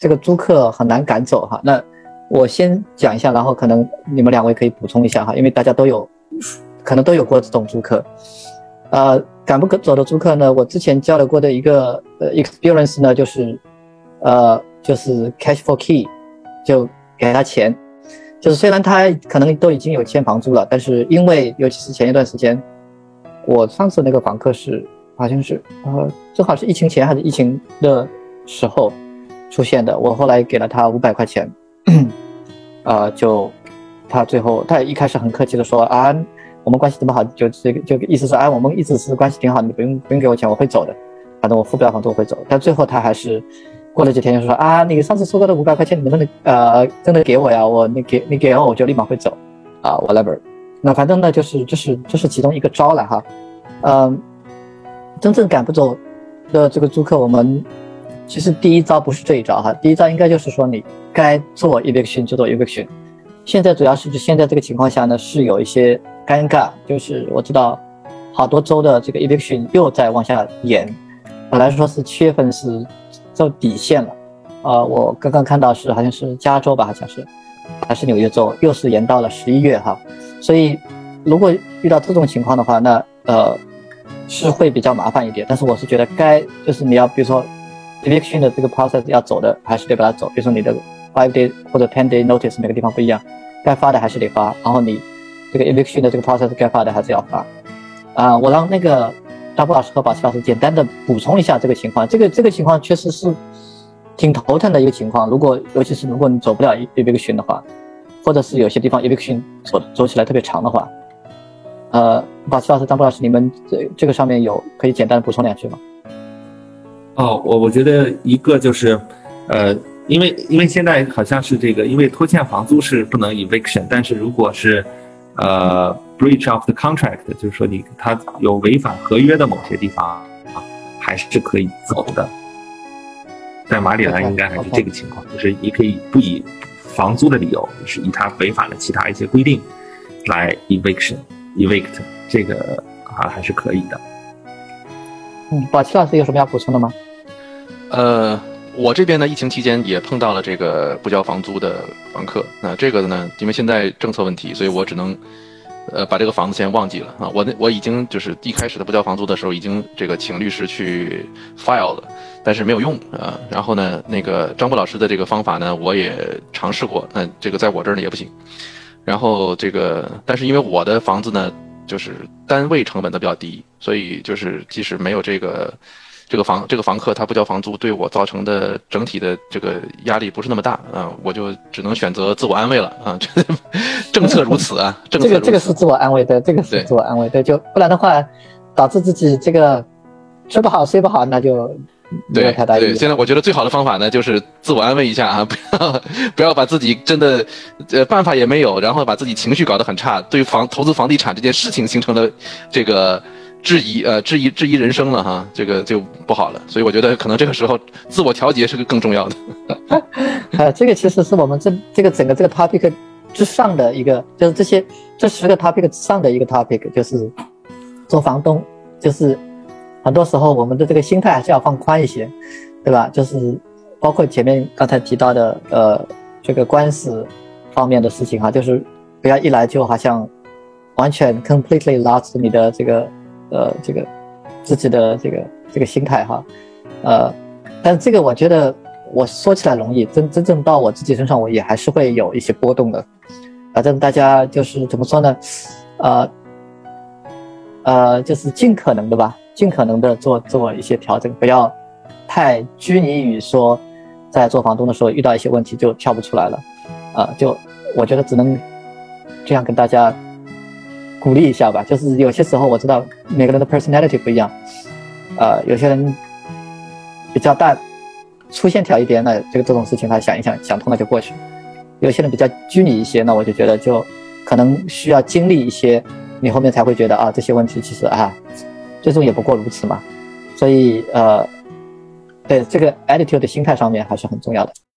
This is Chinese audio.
这个租客很难赶走哈。那我先讲一下，然后可能你们两位可以补充一下哈，因为大家都有可能都有过这种租客。呃，赶不走的租客呢，我之前交流过的一个呃 experience 呢，就是呃就是 cash for key，就给他钱。就是虽然他可能都已经有欠房租了，但是因为尤其是前一段时间，我上次那个房客是好像是呃正好是疫情前还是疫情的时候出现的，我后来给了他五百块钱，呃就他最后他一开始很客气的说啊我们关系这么好，就这个就意思是啊我们一直是关系挺好，你不用不用给我钱，我会走的，反正我付不了房租我会走，但最后他还是。过了几天就说啊，你上次收到的五百块钱，你能不能呃真的给我呀？我你给你给完我就立马会走，啊，whatever。那反正呢就是就是这是其中一个招了哈，嗯，真正赶不走的这个租客，我们其实第一招不是这一招哈，第一招应该就是说你该做 eviction 就做 eviction。现在主要是现在这个情况下呢是有一些尴尬，就是我知道好多州的这个 eviction 又在往下延，本来说是七月份是。到底线了，呃，我刚刚看到是好像是加州吧，好像是，还是纽约州，又是延到了十一月哈。所以如果遇到这种情况的话，那呃是会比较麻烦一点。但是我是觉得该就是你要比如说 eviction 的这个 process 要走的，还是得把它走。比如说你的 five day 或者 ten day notice 每个地方不一样，该发的还是得发。然后你这个 eviction 的这个 process 该发的还是要发。啊，我让那个。张波老师和宝奇老师简单的补充一下这个情况，这个这个情况确实是挺头疼的一个情况。如果尤其是如果你走不了 eviction 的话，或者是有些地方 eviction 走走起来特别长的话，呃，宝奇老师、张波老师，你们这这个上面有可以简单的补充两句吗？哦，我我觉得一个就是，呃，因为因为现在好像是这个，因为拖欠房租是不能 eviction，但是如果是呃。breach of the contract，就是说你他有违反合约的某些地方啊，还是可以走的。在马里兰应该还是这个情况，就是你可以不以房租的理由，是以他违反了其他一些规定来 eviction，evict，这个啊还是可以的。嗯，宝七老师有什么要补充的吗？呃，我这边呢，疫情期间也碰到了这个不交房租的房客。那这个呢，因为现在政策问题，所以我只能。呃，把这个房子先忘记了啊！我那我已经就是一开始他不交房租的时候，已经这个请律师去 file 了，但是没有用啊。然后呢，那个张波老师的这个方法呢，我也尝试过，那这个在我这儿呢也不行。然后这个，但是因为我的房子呢，就是单位成本都比较低，所以就是即使没有这个。这个房这个房客他不交房租，对我造成的整体的这个压力不是那么大啊，我就只能选择自我安慰了啊。政策如此啊，政策这个这个是自我安慰对，这个是自我安慰对，就不然的话，导致自己这个吃不好睡不好，那就没有太大意义。对，现在我觉得最好的方法呢，就是自我安慰一下啊，不要不要把自己真的呃办法也没有，然后把自己情绪搞得很差，对房投资房地产这件事情形成了这个。质疑呃，质疑质疑人生了哈，这个就不好了。所以我觉得可能这个时候自我调节是个更重要的。呃，这个其实是我们这这个整个这个 topic 之上的一个，就是这些这十个 topic 之上的一个 topic，就是做房东，就是很多时候我们的这个心态还是要放宽一些，对吧？就是包括前面刚才提到的呃这个官司方面的事情哈，就是不要一来就好像完全 completely lost 你的这个。呃，这个自己的这个这个心态哈，呃，但这个我觉得我说起来容易，真真正到我自己身上，我也还是会有一些波动的。反正大家就是怎么说呢？呃，呃，就是尽可能的吧，尽可能的做做一些调整，不要太拘泥于说在做房东的时候遇到一些问题就跳不出来了。啊，就我觉得只能这样跟大家。鼓励一下吧，就是有些时候我知道每个人的 personality 不一样，呃，有些人比较大，粗线条一点，那这个这种事情他想一想，想通了就过去；有些人比较拘泥一些，那我就觉得就可能需要经历一些，你后面才会觉得啊，这些问题其实啊，最终也不过如此嘛。所以呃，对这个 attitude 的心态上面还是很重要的。